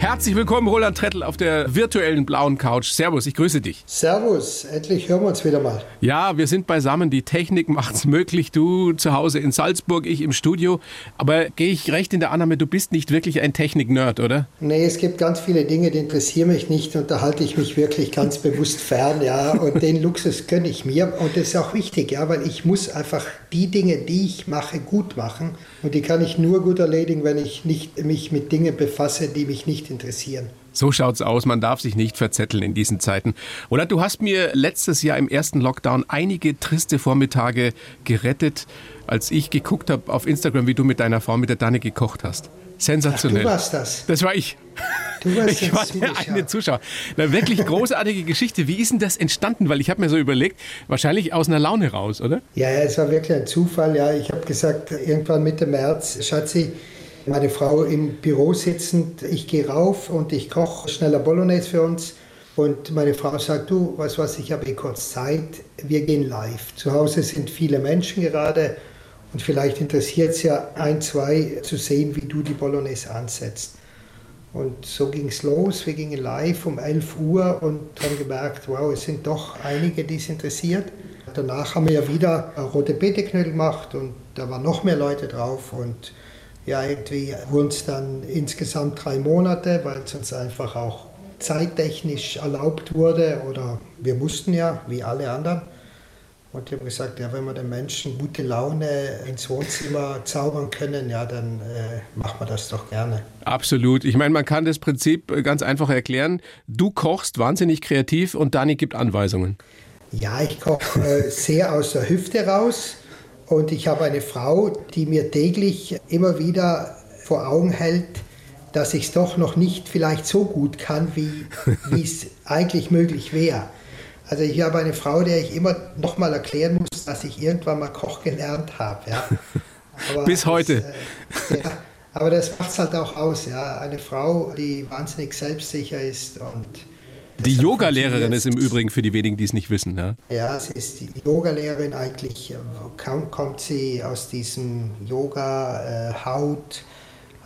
Herzlich willkommen, Roland Trettel, auf der virtuellen blauen Couch. Servus, ich grüße dich. Servus, endlich hören wir uns wieder mal. Ja, wir sind beisammen. Die Technik macht's möglich. Du zu Hause in Salzburg, ich im Studio. Aber gehe ich recht in der Annahme, du bist nicht wirklich ein Technik-Nerd, oder? Nee, es gibt ganz viele Dinge, die interessieren mich nicht und da halte ich mich wirklich ganz bewusst fern. Ja, und den Luxus gönne ich mir und das ist auch wichtig, ja, weil ich muss einfach die Dinge, die ich mache, gut machen und die kann ich nur gut erledigen, wenn ich nicht mich mit Dingen befasse, die mich nicht interessieren. So schaut's aus. Man darf sich nicht verzetteln in diesen Zeiten. Oder du hast mir letztes Jahr im ersten Lockdown einige triste Vormittage gerettet, als ich geguckt habe auf Instagram, wie du mit deiner Frau mit der Danne gekocht hast. Sensationell. Ach, du warst das. Das war ich. Du warst ich war der eine Zuschauer. Eine wirklich großartige Geschichte. Wie ist denn das entstanden? Weil ich habe mir so überlegt, wahrscheinlich aus einer Laune raus, oder? Ja, ja, es war wirklich ein Zufall. Ja, ich habe gesagt, irgendwann Mitte März, Schatzi, meine Frau im Büro sitzend, ich gehe rauf und ich koche schneller Bolognese für uns. Und meine Frau sagt, du, weißt was, ich habe eh kurz Zeit, wir gehen live. Zu Hause sind viele Menschen gerade und vielleicht interessiert es ja ein, zwei zu sehen, wie du die Bolognese ansetzt. Und so ging es los, wir gingen live um 11 Uhr und haben gemerkt, wow, es sind doch einige, die es interessiert. Danach haben wir ja wieder rote Beteknödel gemacht und da waren noch mehr Leute drauf und ja, irgendwie wurden es dann insgesamt drei Monate, weil es uns einfach auch zeittechnisch erlaubt wurde oder wir mussten ja, wie alle anderen. Und die haben gesagt, ja, wenn wir den Menschen gute Laune ins Wohnzimmer zaubern können, ja, dann äh, machen wir das doch gerne. Absolut. Ich meine, man kann das Prinzip äh, ganz einfach erklären. Du kochst wahnsinnig kreativ und Dani gibt Anweisungen. Ja, ich koche äh, sehr aus der Hüfte raus. Und ich habe eine Frau, die mir täglich immer wieder vor Augen hält, dass ich es doch noch nicht vielleicht so gut kann, wie es eigentlich möglich wäre. Also ich habe eine Frau, der ich immer noch mal erklären muss, dass ich irgendwann mal Koch gelernt habe. Ja. Bis heute. Das, äh, ja, aber das macht es halt auch aus. Ja. Eine Frau, die wahnsinnig selbstsicher ist und die Yoga-Lehrerin ist im Übrigen für die wenigen, die es nicht wissen. Ja, ja sie ist die Yoga-Lehrerin eigentlich. Kaum kommt sie aus diesem Yoga-Haut,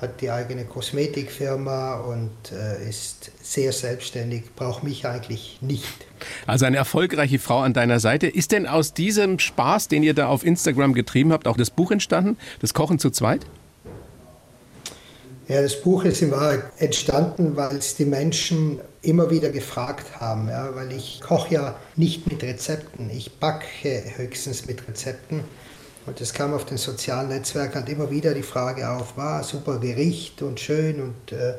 hat die eigene Kosmetikfirma und äh, ist sehr selbstständig, braucht mich eigentlich nicht. Also eine erfolgreiche Frau an deiner Seite. Ist denn aus diesem Spaß, den ihr da auf Instagram getrieben habt, auch das Buch entstanden, das Kochen zu zweit? Ja, das Buch ist in Wahrheit entstanden, weil es die Menschen immer wieder gefragt haben. Ja, weil ich koche ja nicht mit Rezepten, ich backe höchstens mit Rezepten. Und es kam auf den sozialen Netzwerken immer wieder die Frage auf, war super Gericht und schön und äh,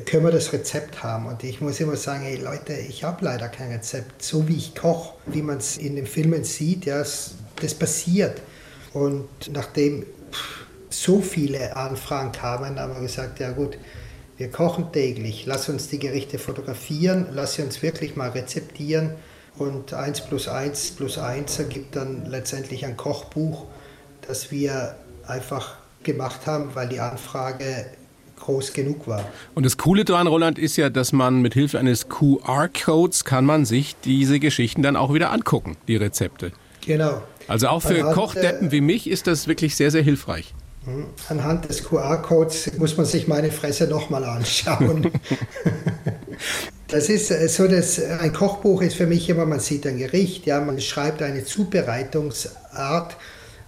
können wir das Rezept haben? Und ich muss immer sagen, hey Leute, ich habe leider kein Rezept. So wie ich koche, wie man es in den Filmen sieht, ja, das passiert. Und nachdem so viele Anfragen kamen, haben wir gesagt, ja gut, wir kochen täglich, lass uns die Gerichte fotografieren, lass sie uns wirklich mal rezeptieren und 1 plus 1 plus 1 ergibt dann letztendlich ein Kochbuch, das wir einfach gemacht haben, weil die Anfrage groß genug war. Und das Coole daran, Roland, ist ja, dass man mit Hilfe eines QR-Codes kann man sich diese Geschichten dann auch wieder angucken, die Rezepte. Genau. Also auch für Kochdeppen wie mich ist das wirklich sehr, sehr hilfreich. Hm, anhand des QR-Codes muss man sich meine Fresse nochmal anschauen. das ist äh, so, dass ein Kochbuch ist für mich immer, man sieht ein Gericht, ja, man schreibt eine Zubereitungsart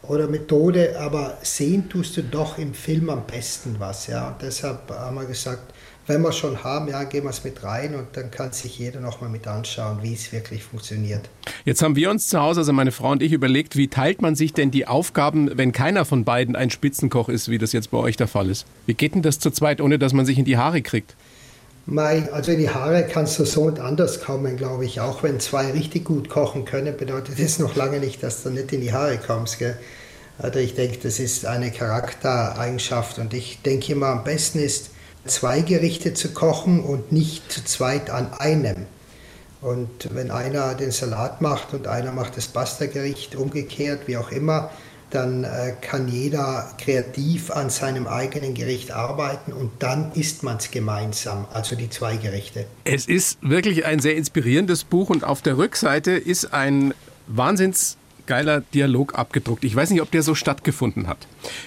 oder Methode, aber sehen tust du doch im Film am besten was, ja. Und deshalb haben wir gesagt, wenn wir schon haben, ja, gehen wir es mit rein und dann kann sich jeder nochmal mit anschauen, wie es wirklich funktioniert. Jetzt haben wir uns zu Hause, also meine Frau und ich, überlegt, wie teilt man sich denn die Aufgaben, wenn keiner von beiden ein Spitzenkoch ist, wie das jetzt bei euch der Fall ist? Wie geht denn das zu zweit, ohne dass man sich in die Haare kriegt? Mein, also in die Haare kannst du so und anders kommen, glaube ich. Auch wenn zwei richtig gut kochen können, bedeutet das noch lange nicht, dass du nicht in die Haare kommst. Gell? Also ich denke, das ist eine Charaktereigenschaft und ich denke immer, am besten ist, zwei Gerichte zu kochen und nicht zu zweit an einem. Und wenn einer den Salat macht und einer macht das Pasta-Gericht, umgekehrt, wie auch immer, dann äh, kann jeder kreativ an seinem eigenen Gericht arbeiten und dann isst man es gemeinsam, also die zwei Gerichte. Es ist wirklich ein sehr inspirierendes Buch und auf der Rückseite ist ein Wahnsinns geiler Dialog abgedruckt. Ich weiß nicht, ob der so stattgefunden hat.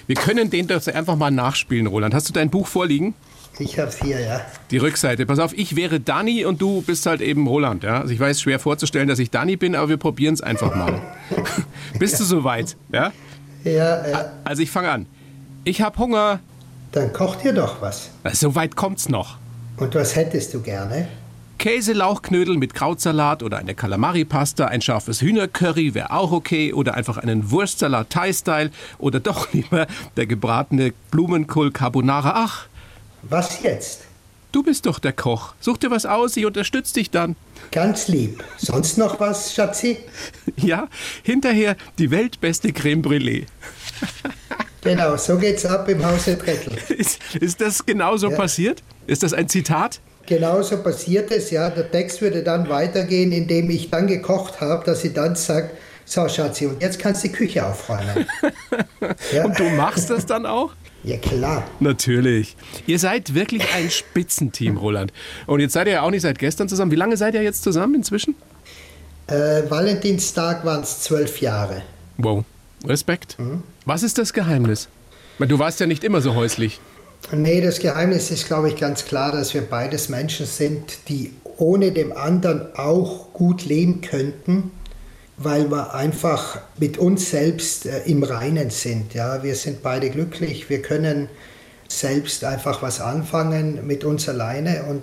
Wir können den doch einfach mal nachspielen, Roland. Hast du dein Buch vorliegen? Ich hab's hier, ja. Die Rückseite. Pass auf, ich wäre Dani und du bist halt eben Roland. Ja? Also ich weiß, schwer vorzustellen, dass ich Dani bin, aber wir probieren es einfach mal. bist du soweit? Ja? Ja, ja. Also ich fange an. Ich habe Hunger. Dann koch dir doch was. So weit kommt's noch. Und was hättest du gerne? Käselauchknödel mit Krautsalat oder eine Kalamari-Pasta, ein scharfes Hühnercurry wäre auch okay oder einfach einen Wurstsalat Thai-Style oder doch lieber der gebratene Blumenkohl Carbonara. Ach, Was jetzt? Du bist doch der Koch. Such dir was aus, ich unterstütze dich dann. Ganz lieb. Sonst noch was, Schatzi? Ja, hinterher die weltbeste Creme Brûlée. Genau, so geht's ab im Hause Trettel. Ist, ist das genauso Ja. passiert? Ist das ein Zitat? Genauso passiert es, ja. Der Text würde dann weitergehen, indem ich dann gekocht habe, dass sie dann sagt, so Schatzi, und jetzt kannst du die Küche aufräumen. ja. Und du machst das dann auch? Ja, klar. Natürlich. Ihr seid wirklich ein Spitzenteam, Roland. Und jetzt seid ihr ja auch nicht seit gestern zusammen. Wie lange seid ihr jetzt zusammen inzwischen? Äh, Valentinstag waren es zwölf Jahre. Wow. Respekt. Was ist das Geheimnis? Du warst ja nicht immer so häuslich. Nee, das Geheimnis ist, glaube ich, ganz klar, dass wir beides Menschen sind, die ohne dem anderen auch gut leben könnten, weil wir einfach mit uns selbst äh, im Reinen sind. Ja, wir sind beide glücklich, wir können selbst einfach was anfangen mit uns alleine und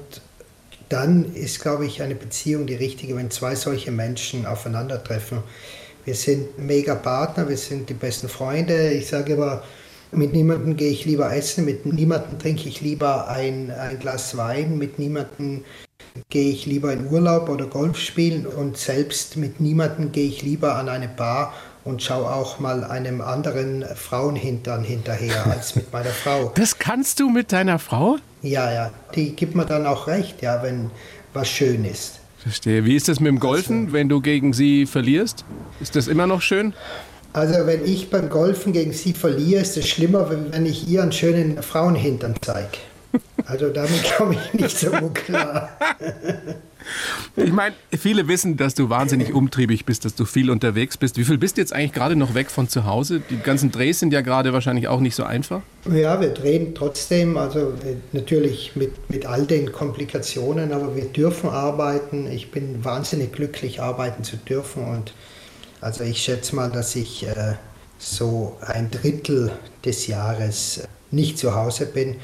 dann ist, glaube ich, eine Beziehung die richtige, wenn zwei solche Menschen aufeinandertreffen. Wir sind mega Partner, wir sind die besten Freunde. Ich sage immer, mit niemandem gehe ich lieber essen, mit niemandem trinke ich lieber ein, ein Glas Wein, mit niemandem gehe ich lieber in Urlaub oder Golf spielen und selbst mit niemandem gehe ich lieber an eine Bar und schaue auch mal einem anderen Frauenhintern hinterher als mit meiner Frau. Das kannst du mit deiner Frau? Ja, ja, die gibt mir dann auch recht, ja, wenn was schön ist. Verstehe. Wie ist das mit dem Golfen, wenn du gegen sie verlierst? Ist das immer noch schön? Also wenn ich beim Golfen gegen sie verliere, ist es schlimmer, wenn wenn ich ihr einen schönen Frauenhintern zeige. Also damit komme ich nicht so gut klar. Ich meine, viele wissen, dass du wahnsinnig umtriebig bist, dass du viel unterwegs bist. Wie viel bist du jetzt eigentlich gerade noch weg von zu Hause? Die ganzen Drehs sind ja gerade wahrscheinlich auch nicht so einfach. Ja, wir drehen trotzdem, also äh, natürlich mit, mit all den Komplikationen, aber wir dürfen arbeiten. Ich bin wahnsinnig glücklich, arbeiten zu dürfen. Und also ich schätze mal, dass ich äh, so ein Drittel des Jahres äh, nicht zu Hause bin.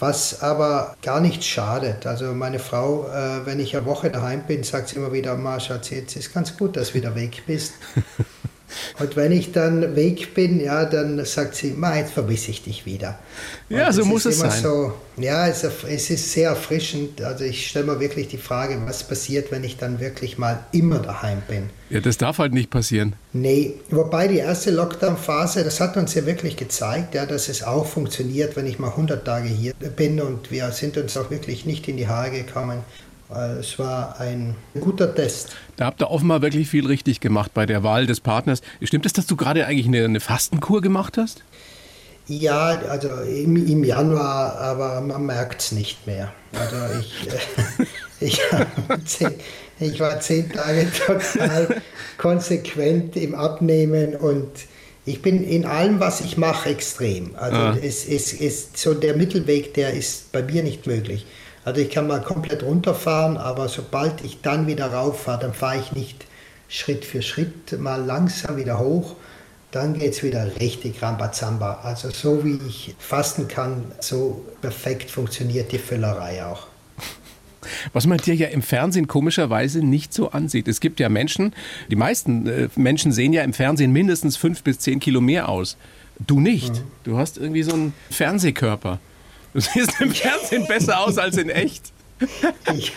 Was aber gar nicht schadet. Also meine Frau, äh, wenn ich eine Woche daheim bin, sagt sie immer wieder, Ma, Schatz, jetzt ist ganz gut, dass du wieder weg bist. Und wenn ich dann weg bin, ja, dann sagt sie, Ma, jetzt vermisse ich dich wieder. Und Ja, so muss es immer sein. So, ja, es, es ist sehr erfrischend. Also ich stelle mir wirklich die Frage, was passiert, wenn ich dann wirklich mal immer daheim bin. Ja, das darf halt nicht passieren. Nee, wobei die erste Lockdown-Phase, das hat uns ja wirklich gezeigt, ja, dass es auch funktioniert, wenn ich mal 100 Tage hier bin und wir sind uns auch wirklich nicht in die Haare gekommen. Es war ein guter Test. Da habt ihr offenbar wirklich viel richtig gemacht bei der Wahl des Partners. Stimmt es, dass du gerade eigentlich eine, eine Fastenkur gemacht hast? Ja, also im, im Januar, aber man merkt es nicht mehr. Also ich, äh, ich, zehn, ich war zehn Tage total konsequent im Abnehmen und ich bin in allem, was ich mache, extrem. Also Ah. es, es ist so der Mittelweg, der ist bei mir nicht möglich. Also ich kann mal komplett runterfahren, aber sobald ich dann wieder rauffahre, dann fahre ich nicht Schritt für Schritt mal langsam wieder hoch, dann geht es wieder richtig Rambazamba. Also so wie ich fasten kann, so perfekt funktioniert die Füllerei auch. Was man dir ja im Fernsehen komischerweise nicht so ansieht. Es gibt ja Menschen, die meisten äh, Menschen sehen ja im Fernsehen mindestens fünf bis zehn Kilo mehr aus. Du nicht. Du hast irgendwie so einen Fernsehkörper. Du siehst im Fernsehen besser aus als in echt. Ich,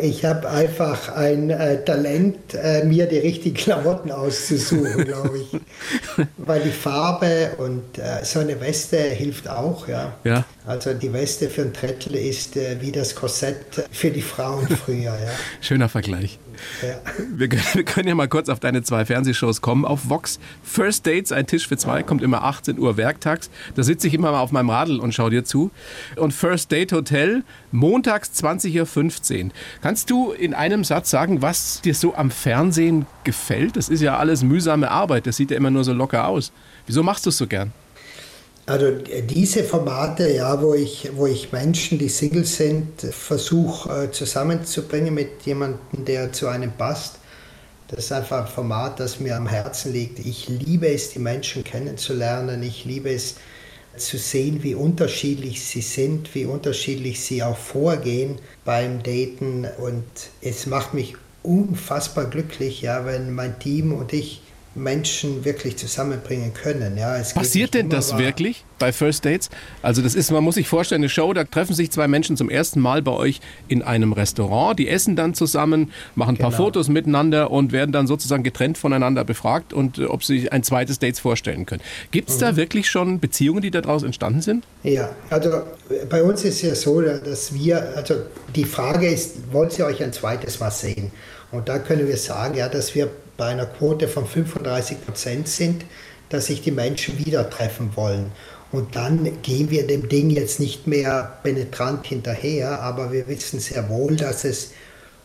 ich habe einfach ein äh, Talent, äh, mir die richtigen Klamotten auszusuchen, glaube ich. Weil die Farbe und äh, so eine Weste hilft auch, ja. Ja. Also die Weste für ein Trettel ist äh, wie das Korsett für die Frauen früher, ja. Schöner Vergleich. Wir können, wir können ja mal kurz auf deine zwei Fernsehshows kommen. Auf Vox First Dates, ein Tisch für zwei, kommt immer 18 Uhr werktags. Da sitze ich immer mal auf meinem Radl und schaue dir zu. Und First Date Hotel, montags 20.15 Uhr. Kannst du in einem Satz sagen, was dir so am Fernsehen gefällt? Das ist ja alles mühsame Arbeit, das sieht ja immer nur so locker aus. Wieso machst du es so gern? Also diese Formate, ja, wo ich, wo ich Menschen, die Single sind, versuche äh, zusammenzubringen mit jemandem, der zu einem passt, das ist einfach ein Format, das mir am Herzen liegt. Ich liebe es, die Menschen kennenzulernen. Ich liebe es zu sehen, wie unterschiedlich sie sind, wie unterschiedlich sie auch vorgehen beim Daten. Und es macht mich unfassbar glücklich, ja, wenn mein Team und ich Menschen wirklich zusammenbringen können. Ja, Passiert denn das wirklich bei First Dates? Also das ist, man muss sich vorstellen, eine Show, da treffen sich zwei Menschen zum ersten Mal bei euch in einem Restaurant, die essen dann zusammen, machen ein genau. paar Fotos miteinander und werden dann sozusagen getrennt voneinander befragt und äh, ob sie sich ein zweites Date vorstellen können. Gibt es mhm. da wirklich schon Beziehungen, die daraus entstanden sind? Ja, also bei uns ist es ja so, dass wir, also die Frage ist, wollt ihr euch ein zweites Mal sehen? Und da können wir sagen, ja, dass wir bei einer Quote von 35 Prozent sind, dass sich die Menschen wieder treffen wollen. Und dann gehen wir dem Ding jetzt nicht mehr penetrant hinterher, aber wir wissen sehr wohl, dass es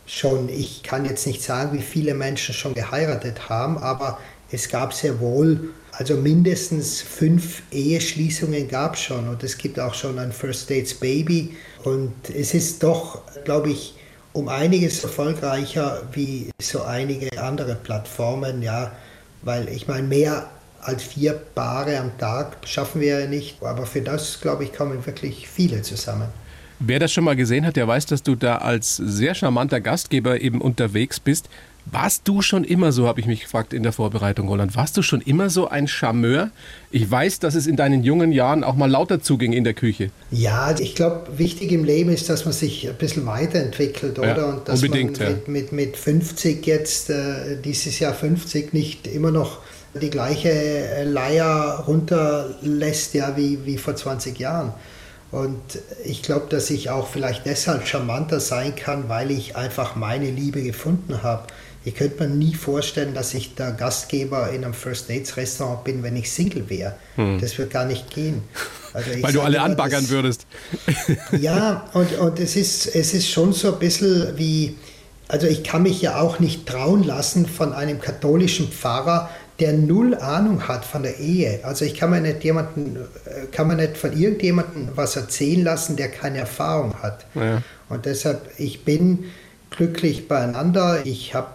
schon, ich kann jetzt nicht sagen, wie viele Menschen schon geheiratet haben, aber es gab sehr wohl, also mindestens fünf Eheschließungen gab es schon und es gibt auch schon ein First Dates Baby und es ist doch, glaube ich, um einiges erfolgreicher wie so einige andere Plattformen, ja, weil ich meine, mehr als vier Paare am Tag schaffen wir ja nicht, aber für das, glaube ich, kommen wirklich viele zusammen. Wer das schon mal gesehen hat, der weiß, dass du da als sehr charmanter Gastgeber eben unterwegs bist. Warst du schon immer so, habe ich mich gefragt in der Vorbereitung, Roland, warst du schon immer so ein Charmeur? Ich weiß, dass es in deinen jungen Jahren auch mal lauter zuging in der Küche. Ja, ich glaube, wichtig im Leben ist, dass man sich ein bisschen weiterentwickelt, oder? Ja, Und dass unbedingt, man mit, mit, mit 50 jetzt, äh, dieses Jahr 50, nicht immer noch die gleiche Leier runterlässt, ja, wie, wie vor 20 Jahren. Und ich glaube, dass ich auch vielleicht deshalb charmanter sein kann, weil ich einfach meine Liebe gefunden habe. Ich könnte mir nie vorstellen, dass ich der Gastgeber in einem First Dates Restaurant bin, wenn ich Single wäre. Hm. Das wird gar nicht gehen. Also Weil du alle anbaggern das, würdest. Ja, und, und es, ist, es ist schon so ein bisschen wie, also ich kann mich ja auch nicht trauen lassen von einem katholischen Pfarrer, der null Ahnung hat von der Ehe. Also ich kann mir nicht jemanden, äh, kann man nicht von irgendjemandem was erzählen lassen, der keine Erfahrung hat. Ja. Und deshalb, ich bin glücklich beieinander. Ich habe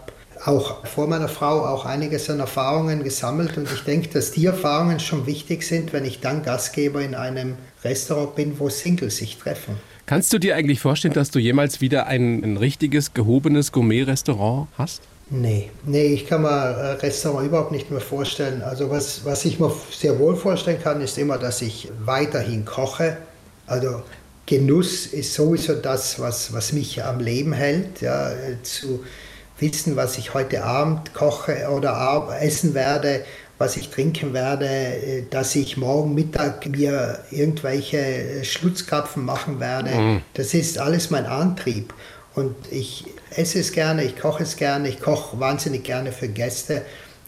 auch vor meiner Frau auch einiges an Erfahrungen gesammelt und ich denke, dass die Erfahrungen schon wichtig sind, wenn ich dann Gastgeber in einem Restaurant bin, wo Singles sich treffen. Kannst du dir eigentlich vorstellen, dass du jemals wieder ein, ein richtiges, gehobenes Gourmet-Restaurant hast? Nee, nee, ich kann mir Restaurant überhaupt nicht mehr vorstellen. Also was, was ich mir sehr wohl vorstellen kann, ist immer, dass ich weiterhin koche. Also Genuss ist sowieso das, was, was mich am Leben hält. Ja, zu, wissen, was ich heute Abend koche oder essen werde, was ich trinken werde, äh, dass ich morgen Mittag mir irgendwelche äh, Schlutzkrapfen machen werde. Mhm. Das ist alles mein Antrieb. Und ich esse es gerne, ich koche es gerne, ich koche wahnsinnig gerne für Gäste.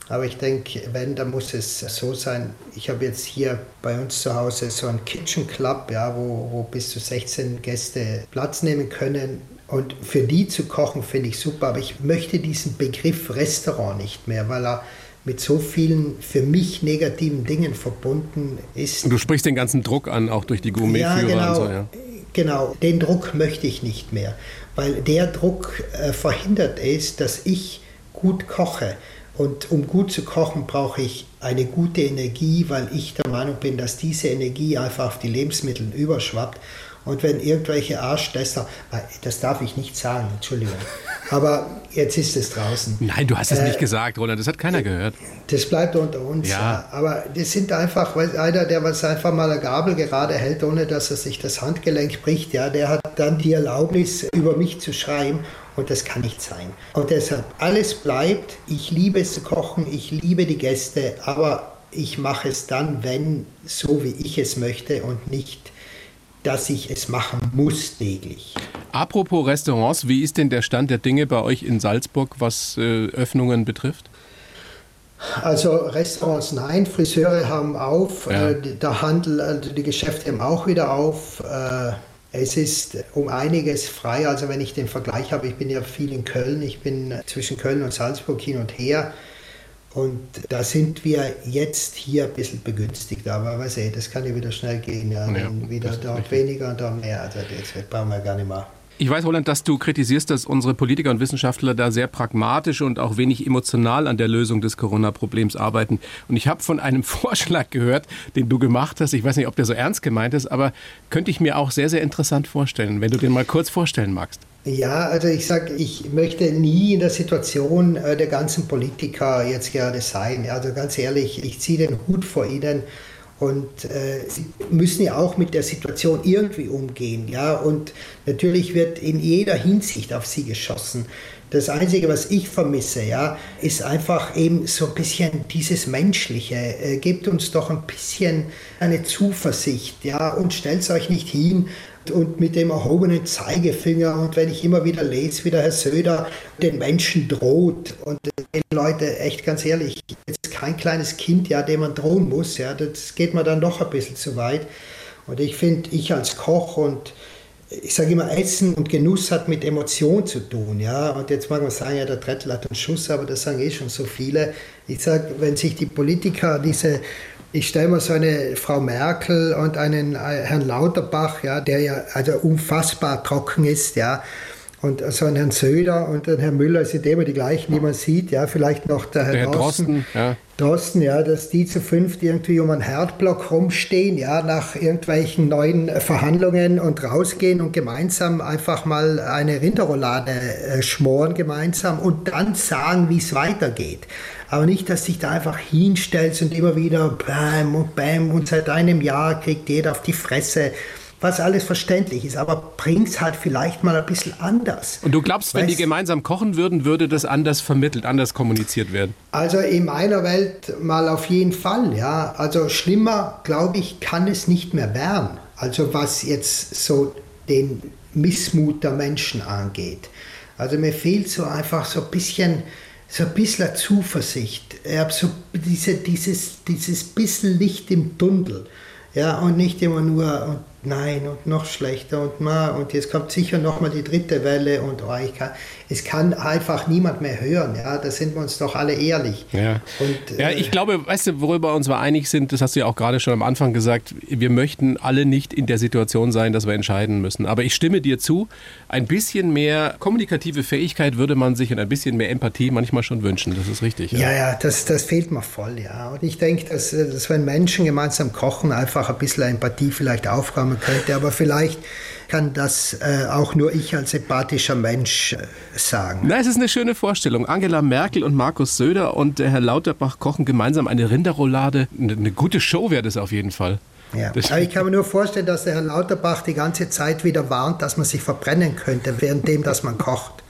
Aber ich denke, wenn, dann muss es so sein. Ich habe jetzt hier bei uns zu Hause so einen Kitchen Club, ja, wo, wo bis zu 16 Gäste Platz nehmen können. Und für die zu kochen, finde ich super. Aber ich möchte diesen Begriff Restaurant nicht mehr, weil er mit so vielen für mich negativen Dingen verbunden ist. Und du sprichst den ganzen Druck an, auch durch die Gourmetführer ja, genau, und so, ja. Genau, den Druck möchte ich nicht mehr, weil der Druck äh, verhindert es, dass ich gut koche. Und um gut zu kochen, brauche ich eine gute Energie, weil ich der Meinung bin, dass diese Energie einfach auf die Lebensmittel überschwappt. Und wenn irgendwelche Arschläster, äh, das darf ich nicht sagen, Entschuldigung, aber jetzt ist es draußen. Nein, du hast es äh, nicht gesagt, Roland, das hat keiner gehört. Das bleibt unter uns. Ja. ja. Aber das sind einfach, weil einer, der was einfach mal eine Gabel gerade hält, ohne dass er sich das Handgelenk bricht, ja, der hat dann die Erlaubnis, über mich zu schreiben. Und das kann nicht sein. Und deshalb, alles bleibt. Ich liebe es zu kochen, ich liebe die Gäste, aber ich mache es dann, wenn, so wie ich es möchte und nicht dass ich es machen muss täglich. Apropos Restaurants, wie ist denn der Stand der Dinge bei euch in Salzburg, was äh, Öffnungen betrifft? Also Restaurants nein, Friseure haben auf, ja. äh, der Handel, also die Geschäfte haben auch wieder auf. Äh, Es ist um einiges freier. Also wenn ich den Vergleich habe, ich bin ja viel in Köln, ich bin zwischen Köln und Salzburg hin und her. Und da sind wir jetzt hier ein bisschen begünstigt, aber weiß ich, das kann ja wieder schnell gehen. Ja. ja wieder dort weniger und dort mehr. Also das brauchen wir gar nicht mehr. Ich weiß, Roland, dass du kritisierst, dass unsere Politiker und Wissenschaftler da sehr pragmatisch und auch wenig emotional an der Lösung des Corona-Problems arbeiten. Und ich habe von einem Vorschlag gehört, den du gemacht hast. Ich weiß nicht, ob der so ernst gemeint ist, aber könnte ich mir auch sehr, sehr interessant vorstellen, wenn du den mal kurz vorstellen magst. Ja, also ich sage, ich möchte nie in der Situation äh, der ganzen Politiker jetzt gerade sein. Also ganz ehrlich, ich ziehe den Hut vor ihnen und äh, sie müssen ja auch mit der Situation irgendwie umgehen. Ja? Und natürlich wird in jeder Hinsicht auf sie geschossen. Das Einzige, was ich vermisse, ja, ist einfach eben so ein bisschen dieses Menschliche. Äh, gebt uns doch ein bisschen eine Zuversicht, ja, und stellt euch nicht hin und mit dem erhobenen Zeigefinger. Und wenn ich immer wieder lese, wie der Herr Söder den Menschen droht und den Leute, echt ganz ehrlich, jetzt kein kleines Kind, ja, dem man drohen muss, ja, das geht mir dann doch ein bisschen zu weit. Und ich finde, ich als Koch und ich sage immer, Essen und Genuss hat mit Emotion zu tun. Ja? Und jetzt mag man sagen, ja, der Trettel hat einen Schuss, aber das sagen eh schon so viele. Ich sage, wenn sich die Politiker diese ich stelle mir so eine Frau Merkel und einen äh, Herrn Lauterbach, ja, der ja also unfassbar trocken ist, ja, und so einen Herrn Söder und den Herrn Müller sind immer die gleichen, die man sieht, ja, vielleicht noch der Herr, der Herr Drosten, Drosten, ja. Drosten, ja, dass die zu fünft irgendwie um einen Herdblock rumstehen, ja, nach irgendwelchen neuen Verhandlungen und rausgehen und gemeinsam einfach mal eine Rinderroulade äh, schmoren gemeinsam und dann sagen, wie es weitergeht. Aber nicht, dass dich da einfach hinstellst und immer wieder bam und bam und seit einem Jahr kriegt jeder auf die Fresse was alles verständlich ist, aber bring's halt vielleicht mal ein bisschen anders. Und du glaubst, wenn weißt, die gemeinsam kochen würden, würde das anders vermittelt, anders kommuniziert werden? Also in meiner Welt mal auf jeden Fall, ja. Also schlimmer, glaube ich, kann es nicht mehr werden. Also was jetzt so den Missmut der Menschen angeht. Also mir fehlt so einfach so ein bisschen so ein bisschen Zuversicht. Ich habe so diese, dieses, dieses bisschen Licht im Tunnel. Ja, und nicht immer nur, nein, und noch schlechter und ma, und jetzt kommt sicher nochmal die dritte Welle und oh, kann, es kann einfach niemand mehr hören, ja, da sind wir uns doch alle ehrlich. Ja, und, ja ich äh, glaube, weißt du, worüber wir uns mal einig sind, das hast du ja auch gerade schon am Anfang gesagt, wir möchten alle nicht in der Situation sein, dass wir entscheiden müssen. Aber ich stimme dir zu, ein bisschen mehr kommunikative Fähigkeit würde man sich und ein bisschen mehr Empathie manchmal schon wünschen, das ist richtig. Ja, ja, ja das, das fehlt mir voll, ja. Und ich denke, dass, dass wenn Menschen gemeinsam kochen, einfach ein bisschen Empathie vielleicht aufkommen könnte, aber vielleicht kann das äh, auch nur ich als empathischer Mensch äh, sagen. Na, es ist eine schöne Vorstellung. Angela Merkel und Markus Söder und der Herr Lauterbach kochen gemeinsam eine Rinderroulade. Eine, eine gute Show wäre das auf jeden Fall. Ja. Aber ich kann mir nur vorstellen, dass der Herr Lauterbach die ganze Zeit wieder warnt, dass man sich verbrennen könnte, währenddem, dass man kocht.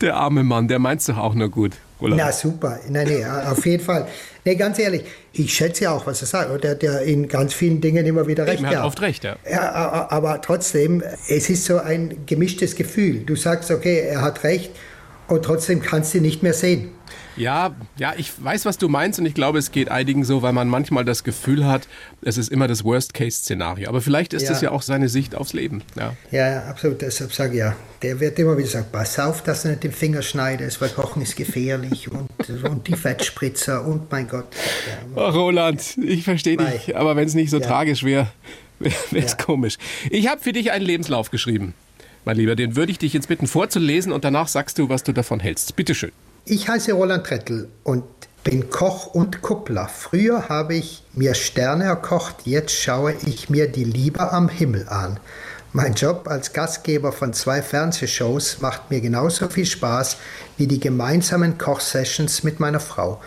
Der arme Mann, der meint es doch auch nur gut. Oder? Na super, nein, nee, auf jeden Fall. Nee, ganz ehrlich, ich schätze ja auch, was er sagt. Der hat ja in ganz vielen Dingen immer wieder recht. Er hat oft recht, ja. ja. Aber trotzdem, es ist so ein gemischtes Gefühl. Du sagst, okay, er hat recht und trotzdem kannst du ihn nicht mehr sehen. Ja, ja, ich weiß, was du meinst und ich glaube, es geht einigen so, weil man manchmal das Gefühl hat, es ist immer das Worst-Case-Szenario. Aber vielleicht ist ja. das ja auch seine Sicht aufs Leben. Ja, ja absolut. Deshalb sage ich ja, der wird immer wieder sagen, pass auf, dass du nicht den Finger schneidest, weil Kochen ist gefährlich und, und die Fettspritzer und mein Gott. Ja, Ach, Roland, ich verstehe dich, aber wenn es nicht so ja. tragisch wäre, wäre es komisch. Ich habe für dich einen Lebenslauf geschrieben, mein Lieber. Den würde ich dich jetzt bitten vorzulesen und danach sagst du, was du davon hältst. Bitteschön. Ich heiße Roland Trettel und bin Koch und Kuppler. Früher habe ich mir Sterne erkocht, jetzt schaue ich mir die Liebe am Himmel an. Mein Job als Gastgeber von zwei Fernsehshows macht mir genauso viel Spaß wie die gemeinsamen Kochsessions mit meiner Frau.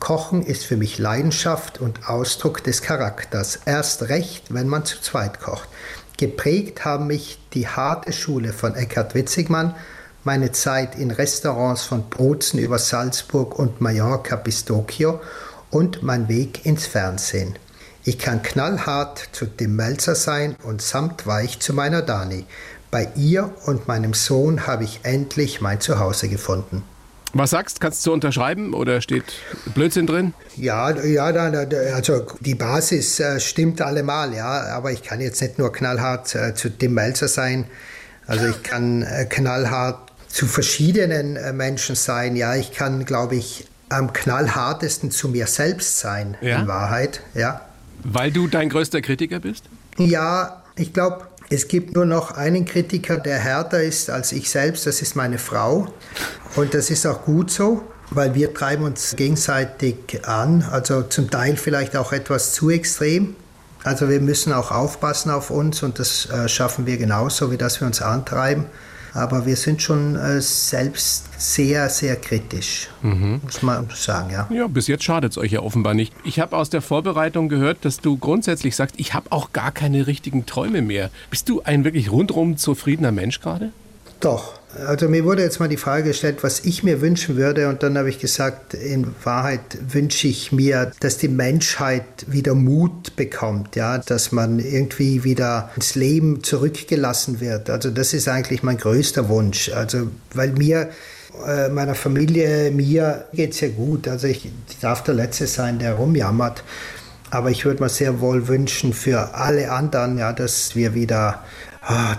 Kochen ist für mich Leidenschaft und Ausdruck des Charakters, erst recht, wenn man zu zweit kocht. Geprägt haben mich die harte Schule von Eckhard Witzigmann, meine Zeit in Restaurants von Bozen über Salzburg und Mallorca bis Tokio und mein Weg ins Fernsehen. Ich kann knallhart zu dem Melzer sein und samtweich zu meiner Dani. Bei ihr und meinem Sohn habe ich endlich mein Zuhause gefunden. Was sagst, kannst du unterschreiben oder steht Blödsinn drin? Ja, ja, also die Basis äh, stimmt allemal, ja, aber ich kann jetzt nicht nur knallhart äh, zu Tim Melzer sein. Also ich kann äh, knallhart zu verschiedenen Menschen sein. Ja, ich kann, glaube ich, am knallhartesten zu mir selbst sein, ja? in Wahrheit, ja. Weil du dein größter Kritiker bist? Ja, ich glaube, es gibt nur noch einen Kritiker, der härter ist als ich selbst, das ist meine Frau. Und das ist auch gut so, weil wir treiben uns gegenseitig an, also zum Teil vielleicht auch etwas zu extrem. Also wir müssen auch aufpassen auf uns und das äh, schaffen wir genauso, wie dass wir uns antreiben. Aber wir sind schon äh, selbst sehr, sehr kritisch, mhm. muss man sagen, ja. Ja, bis jetzt schadet es euch ja offenbar nicht. Ich habe aus der Vorbereitung gehört, dass du grundsätzlich sagst, ich habe auch gar keine richtigen Träume mehr. Bist du ein wirklich rundum zufriedener Mensch gerade? Doch. Also mir wurde jetzt mal die Frage gestellt, was ich mir wünschen würde und dann habe ich gesagt, in Wahrheit wünsche ich mir, dass die Menschheit wieder Mut bekommt, ja, dass man irgendwie wieder ins Leben zurückgelassen wird. Also das ist eigentlich mein größter Wunsch. Also weil mir äh, meiner Familie, mir geht es ja gut. Also ich, darf der Letzte sein, der rumjammert. Aber ich würde mir sehr wohl wünschen für alle anderen, ja, dass wir wieder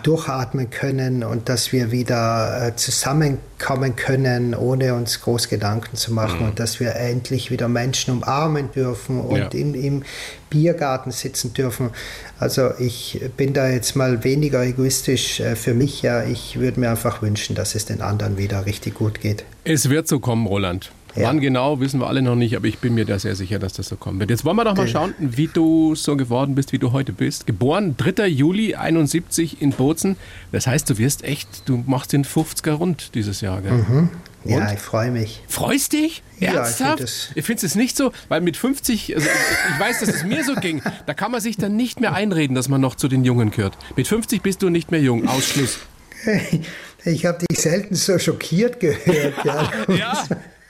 durchatmen können und dass wir wieder äh, zusammenkommen können, ohne uns groß Gedanken zu machen mhm. und dass wir endlich wieder Menschen umarmen dürfen und ja. im, im Biergarten sitzen dürfen. Also ich bin da jetzt mal weniger egoistisch äh, für mich. Ja, ich würde mir einfach wünschen, dass es den anderen wieder richtig gut geht. Es wird so kommen, Roland. Ja. Wann genau, wissen wir alle noch nicht, aber ich bin mir da sehr sicher, dass das so kommen wird. Jetzt wollen wir doch mal schauen, wie du so geworden bist, wie du heute bist. Geboren 3. Juli 71 in Bozen. Das heißt, du wirst echt, du machst den 50er rund dieses Jahr, gell? Mhm. Ja, ich freue mich. Freust dich? Ernsthaft? Ja, ich finde es nicht so, weil mit 50, also ich weiß, dass es mir so ging, da kann man sich dann nicht mehr einreden, dass man noch zu den Jungen gehört. Mit 50 bist du nicht mehr jung, Ausschluss. Ich habe dich selten so schockiert gehört. ja. ja.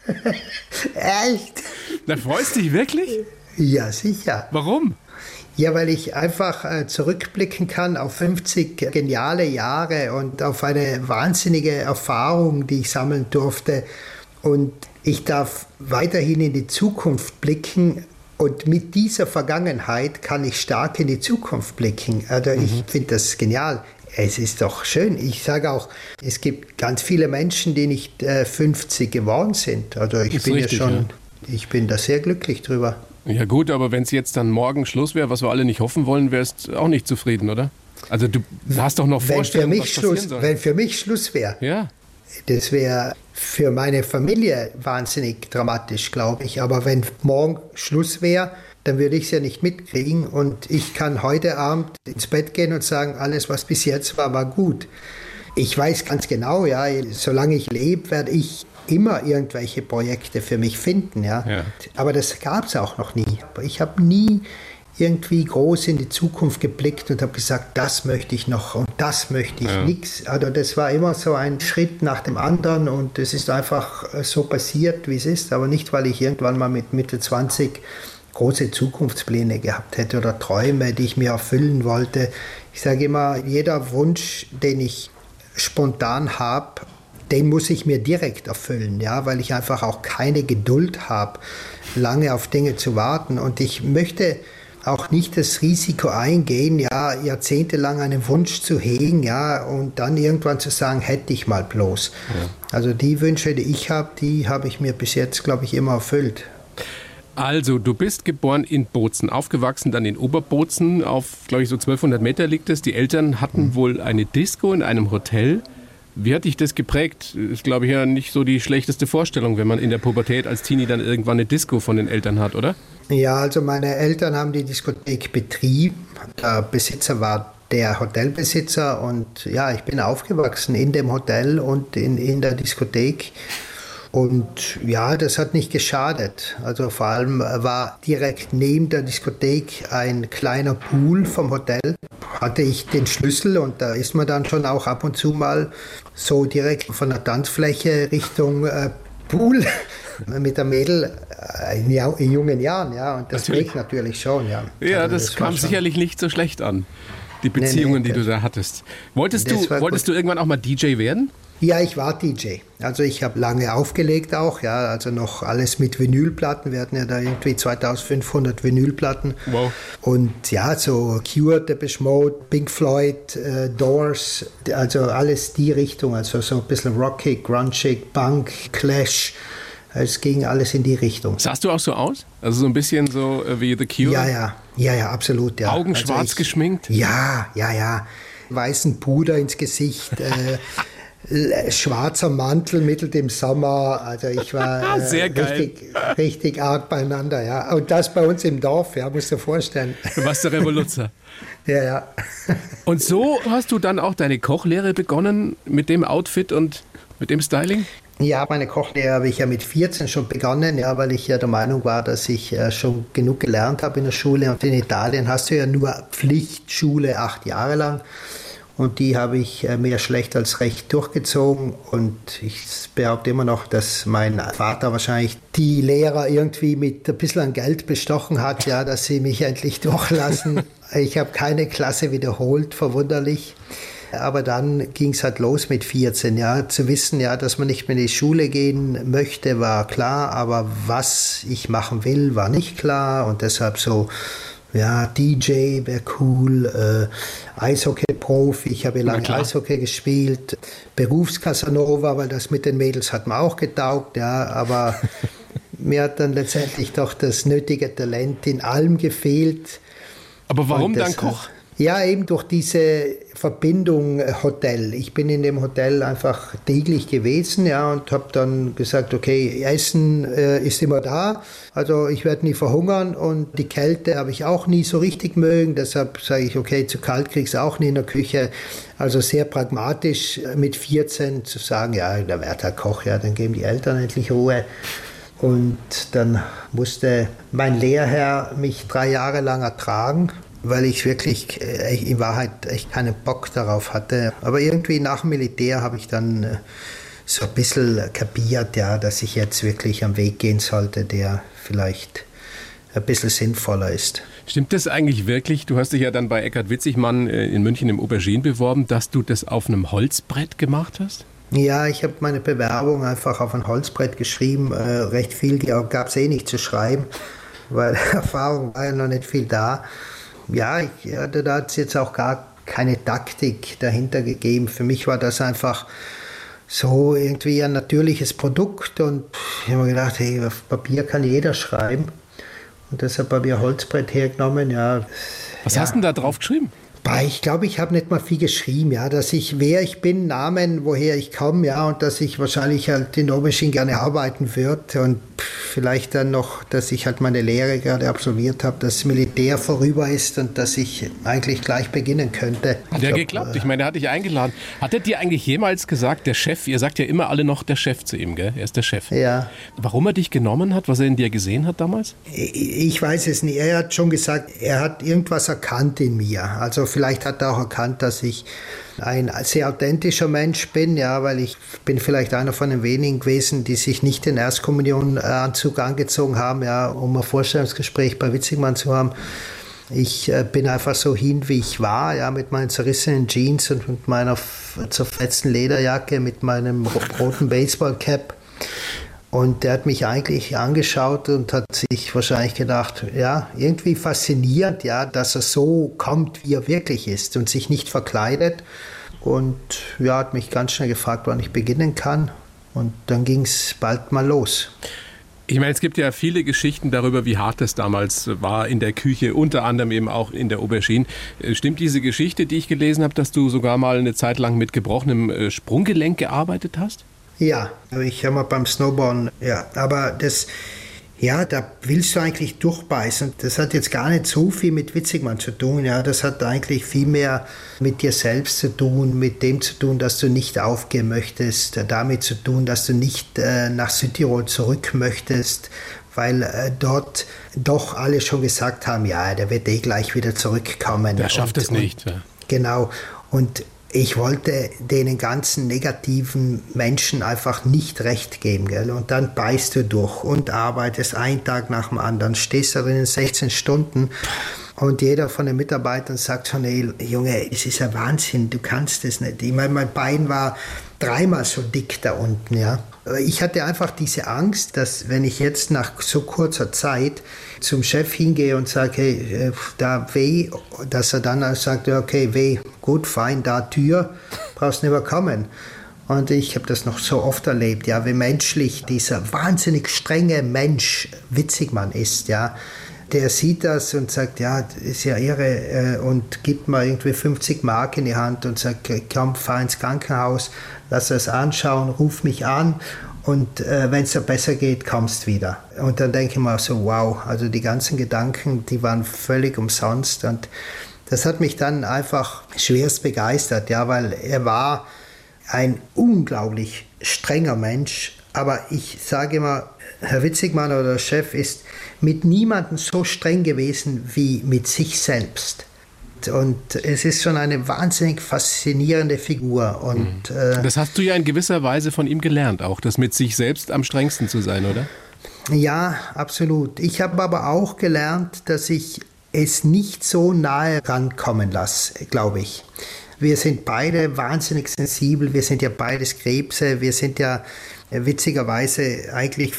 Echt? Da freust du dich wirklich? Ja, sicher. Warum? Ja, weil ich einfach äh, zurückblicken kann auf 50 geniale Jahre und auf eine wahnsinnige Erfahrung, die ich sammeln durfte. Und ich darf weiterhin in die Zukunft blicken. Und mit dieser Vergangenheit kann ich stark in die Zukunft blicken. Also mhm. ich finde das genial es ist doch schön. Ich sage auch, es gibt ganz viele Menschen, die nicht äh, 50 geworden sind. Also ich bin richtig, ja schon, ja. ich bin da sehr glücklich drüber. Ja gut, aber wenn es jetzt dann morgen Schluss wäre, was wir alle nicht hoffen wollen, wärst auch nicht zufrieden, oder? Also du hast doch noch Vorstellungen, wenn für mich Schluss, Wenn für mich Schluss wäre, ja. das wäre für meine Familie wahnsinnig dramatisch, glaube ich. Aber wenn morgen Schluss wäre, dann würde ich es ja nicht mitkriegen. Und ich kann heute Abend ins Bett gehen und sagen, alles, was bis jetzt war, war gut. Ich weiß ganz genau, ja, solange ich lebe, werde ich immer irgendwelche Projekte für mich finden, ja. ja. Aber das gab es auch noch nie. Ich habe nie irgendwie groß in die Zukunft geblickt und habe gesagt, das möchte ich noch und das möchte ich ja. nichts. Also das war immer so ein Schritt nach dem anderen und es ist einfach so passiert, wie es ist, aber nicht, weil ich irgendwann mal mit Mitte 20 große Zukunftspläne gehabt hätte oder Träume, die ich mir erfüllen wollte. Ich sage immer, jeder Wunsch, den ich spontan habe, den muss ich mir direkt erfüllen, ja, weil ich einfach auch keine Geduld habe, lange auf Dinge zu warten. Und ich möchte auch nicht das Risiko eingehen, ja, jahrzehntelang einen Wunsch zu hegen, ja, und dann irgendwann zu sagen, hätte ich mal bloß. Ja. Also die Wünsche, die ich habe, die habe ich mir bis jetzt, glaube ich, immer erfüllt. Also, du bist geboren in Bozen, aufgewachsen dann in Oberbozen, auf, glaube ich, so 1200 Meter liegt es. Die Eltern hatten mhm. wohl eine Disco in einem Hotel. Wie hat dich das geprägt? Ist, glaube ich, ja nicht so die schlechteste Vorstellung, wenn man in der Pubertät als Teenie dann irgendwann eine Disco von den Eltern hat, oder? Ja, also meine Eltern haben die Diskothek betrieben. Der Besitzer war der Hotelbesitzer und ja, ich bin aufgewachsen in dem Hotel und in, in der Diskothek. Und ja, das hat nicht geschadet. Also vor allem war direkt neben der Diskothek ein kleiner Pool vom Hotel. Hatte ich den Schlüssel und da ist man dann schon auch ab und zu mal so direkt von der Tanzfläche Richtung äh, Pool mit der Mädel äh, in, in, jungen Jahren, ja. Und das natürlich. natürlich schon, ja. Ja, also das, das kam sicherlich nicht so schlecht an. Die Beziehungen, nee, nee, die du da hattest. Wolltest, du, wolltest du irgendwann auch mal DJ werden? Ja, ich war DJ. Also ich habe lange aufgelegt auch, ja, also noch alles mit Vinylplatten. Wir hatten ja da irgendwie 2500 Vinylplatten. Wow. Und ja, so Cure, Depeche Mode, Pink Floyd, äh, Doors, also alles die Richtung, also so ein bisschen rockig, grungig, Punk, Clash. Es ging alles in die Richtung. Sahst du auch so aus? Also so ein bisschen so äh, wie The Cure? Ja, ja, ja, ja, absolut. Ja. Augen also schwarz ich, geschminkt? Ja, ja, ja. Weißen Puder ins Gesicht. Äh, schwarzer Mantel mittel im Sommer. Also ich war äh, richtig, richtig arg beieinander, ja. Und das bei uns im Dorf, ja, musst du dir vorstellen. Du warst der Revoluzer. ja, ja. und so hast du dann auch deine Kochlehre begonnen mit dem Outfit und mit dem Styling? Ja, meine Kochlehre habe ich ja mit 14 schon begonnen, ja, weil ich ja der Meinung war, dass ich äh, schon genug gelernt habe in der Schule. Und in Italien hast du ja nur Pflichtschule acht Jahre lang. Und die habe ich äh, mehr schlecht als recht durchgezogen. Und ich behaupte immer noch, dass mein Vater wahrscheinlich die Lehrer irgendwie mit ein bisschen an Geld bestochen hat, ja, dass sie mich endlich durchlassen. Ich habe keine Klasse wiederholt, verwunderlich. Aber dann ging es halt los mit 14. Ja, zu wissen, ja, dass man nicht mehr in die Schule gehen möchte, war klar. Aber was ich machen will, war nicht klar. Und deshalb so ja, DJ wäre cool, äh, Eishockey-Profi, ich habe lange Eishockey gespielt, Berufskasanova, weil das mit den Mädels hat mir auch getaugt, ja, aber mir hat dann letztendlich doch das nötige Talent in allem gefehlt. Aber warum dann Koch? Ja, eben durch diese Verbindung äh, Hotel. Ich bin in dem Hotel einfach täglich gewesen, ja, und habe dann gesagt, okay, Essen äh, ist immer da, also ich werde nie verhungern und die Kälte habe ich auch nie so richtig mögen. Deshalb sage ich, okay, zu kalt kriegst du auch nie in der Küche. Also sehr pragmatisch äh, mit 14 zu sagen, ja, der Wärter Koch, ja, dann geben die Eltern endlich Ruhe. Und dann musste mein Lehrherr mich drei Jahre lang ertragen weil ich wirklich äh, in Wahrheit echt keinen Bock darauf hatte. Aber irgendwie nach dem Militär habe ich dann äh, so ein bisschen kapiert, ja, dass ich jetzt wirklich am Weg gehen sollte, der vielleicht ein bisschen sinnvoller ist. Stimmt das eigentlich wirklich? Du hast dich ja dann bei Eckhard Witzigmann äh, in München im Aubergine beworben, dass du das auf einem Holzbrett gemacht hast? Ja, ich habe meine Bewerbung einfach auf ein Holzbrett geschrieben. Äh, recht viel gab es eh nicht zu schreiben, weil Erfahrung war ja noch nicht viel da ja, ich, ja, da hat es jetzt auch gar keine Taktik dahinter gegeben. Für mich war das einfach so irgendwie ein natürliches Produkt und ich habe mir gedacht, hey, auf Papier kann jeder schreiben. Und deshalb habe ich ein Holzbrett hergenommen. Ja, Was ja. hast du denn da drauf geschrieben? Ich glaube, ich habe nicht mal viel geschrieben, ja, dass ich, wer ich bin, Namen, woher ich komme, ja, und dass ich wahrscheinlich halt in Aubergine gerne arbeiten würde und vielleicht dann noch, dass ich halt meine Lehre gerade absolviert habe, dass Militär vorüber ist und dass ich eigentlich gleich beginnen könnte. Hat ja geklappt. Ich meine, er hat dich eingeladen. Hat er dir eigentlich jemals gesagt, der Chef, ihr sagt ja immer alle noch der Chef zu ihm, gell? Er ist der Chef. Ja. Warum er dich genommen hat, was er in dir gesehen hat damals? Ich weiß es nicht. Er hat schon gesagt, er hat irgendwas erkannt in mir. Also vielleicht hat er auch erkannt, dass ich ein sehr authentischer Mensch bin, ja, weil ich bin vielleicht einer von den wenigen gewesen, die sich nicht den Erstkommunionanzug angezogen haben, ja, um ein Vorstellungsgespräch bei Witzigmann zu haben. Ich äh, bin einfach so hin, wie ich war, ja, mit meinen zerrissenen Jeans und mit meiner zerfetzten Lederjacke, mit meinem roten Baseballcap. Und der hat mich eigentlich angeschaut und hat sich wahrscheinlich gedacht, ja, irgendwie faszinierend, ja, dass er so kommt, wie er wirklich ist und sich nicht verkleidet. Und ja, hat mich ganz schnell gefragt, wann ich beginnen kann. Und dann ging es bald mal los. Ich meine, es gibt ja viele Geschichten darüber, wie hart es damals war in der Küche, unter anderem eben auch in der Aubergine. Äh, stimmt diese Geschichte, die ich gelesen habe, dass du sogar mal eine Zeit lang mit gebrochenem äh, Sprunggelenk gearbeitet hast? Ja, ich habe mal beim Snowboarden, ja, aber das, ja, da willst du eigentlich durchbeißen. Das hat jetzt gar nicht so viel mit Witzigmann zu tun, ja, das hat eigentlich viel mehr mit dir selbst zu tun, mit dem zu tun, dass du nicht aufgehen möchtest, damit zu tun, dass du nicht äh, nach Südtirol zurück möchtest, weil äh, dort doch alle schon gesagt haben, ja, der wird eh gleich wieder zurückkommen. Der schafft und, es nicht. Ja. Genau. Und ich wollte den ganzen negativen Menschen einfach nicht recht geben. Gell? Und dann beißt du durch und arbeitest einen Tag nach dem anderen, stehst da drinnen 16 Stunden. Und jeder von den Mitarbeitern sagt schon, ey, Junge, es ist ja Wahnsinn, du kannst es nicht. Ich meine, mein Bein war dreimal so dick da unten, ja. Ich hatte einfach diese Angst, dass wenn ich jetzt nach so kurzer Zeit zum Chef hingehe und sage, hey, äh, da weh, dass er dann sagt, okay, weh, gut, fein, da Tür, brauchst nicht mehr kommen. Und ich habe das noch so oft erlebt, ja, wie menschlich dieser wahnsinnig strenge Mensch Witzigmann ist, ja. Der sieht das und sagt, ja, ist ja irre äh, und gibt mir irgendwie 50 Mark in die Hand und sagt, komm, fahr ins Krankenhaus, lass es anschauen, ruf mich an und äh, wenn es dir besser geht, kommst wieder. Und dann denke ich mir so, wow, also die ganzen Gedanken, die waren völlig umsonst und das hat mich dann einfach schwerst begeistert, ja, weil er war ein unglaublich strenger Mensch. Aber ich sage immer, Herr Witzigmann oder der Chef ist mit niemandem so streng gewesen wie mit sich selbst. Und es ist schon eine wahnsinnig faszinierende Figur. Und, mhm. äh, das hast du ja in gewisser Weise von ihm gelernt, auch das mit sich selbst am strengsten zu sein, oder? Ja, absolut. Ich habe aber auch gelernt, dass ich es nicht so nahe rankommen lasse, glaube ich. Wir sind beide wahnsinnig sensibel, wir sind ja beides Krebse, wir sind ja äh, witzigerweise eigentlich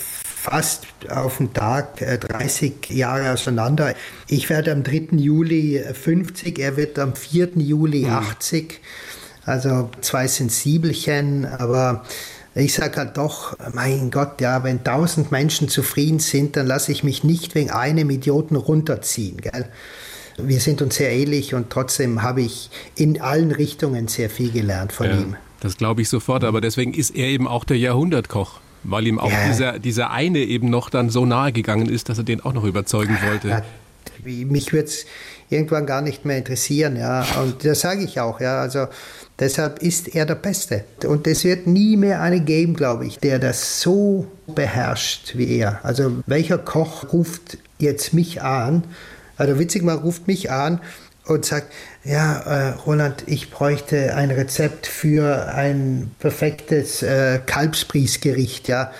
fast auf den Tag 30 äh, Jahre auseinander. Ich werde am 3. Juli 50, er wird am 4. Juli 80. Mhm. Also zwei Sensibelchen, aber ich sage halt doch, mein Gott, ja, wenn tausend Menschen zufrieden sind, dann lasse ich mich nicht wegen einem Idioten runterziehen. Gell? Wir sind uns sehr ähnlich und trotzdem habe ich in allen Richtungen sehr viel gelernt von ja, ihm. Das glaube ich sofort, aber deswegen ist er eben auch der Jahrhundertkoch weil ihm auch ja. dieser, dieser eine eben noch dann so nahe gegangen ist, dass er den auch noch überzeugen wollte. Ja, mich würde es irgendwann gar nicht mehr interessieren, ja. Und das sage ich auch, ja. Also deshalb ist er der Beste. Und es wird nie mehr einen geben, glaube ich, der das so beherrscht wie er. Also welcher Koch ruft jetzt mich an? Also witzig mal ruft mich an und sagt, ja, äh, Roland, ich bräuchte ein Rezept für ein perfektes äh, Kalbsbriesgericht, ja.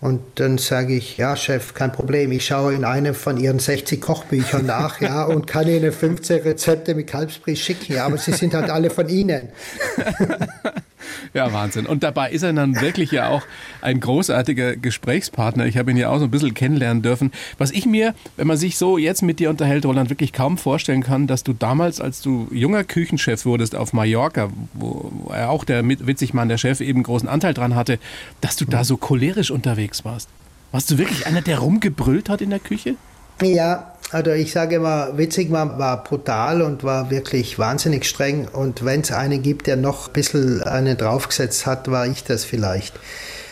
Und dann sage ich, ja, Chef, kein Problem. Ich schaue in einem von Ihren 60 Kochbüchern nach, ja, und kann Ihnen 15 Rezepte mit Kalbsbries schicken, ja, aber sie sind halt alle von Ihnen. Ja, Wahnsinn. Und dabei ist er dann wirklich ja auch ein großartiger Gesprächspartner. Ich habe ihn ja auch so ein bisschen kennenlernen dürfen. Was ich mir, wenn man sich so jetzt mit dir unterhält, Roland, wirklich kaum vorstellen kann, dass du damals, als du junger Küchenchef wurdest auf Mallorca, wo er auch der Witzigmann, der Chef, eben großen Anteil dran hatte, dass du da so cholerisch unterwegs warst. Warst du wirklich einer, der rumgebrüllt hat in der Küche? Ja, also ich sage immer, witzig war, war brutal und war wirklich wahnsinnig streng. Und wenn es einen gibt, der noch ein bisschen einen draufgesetzt hat, war ich das vielleicht.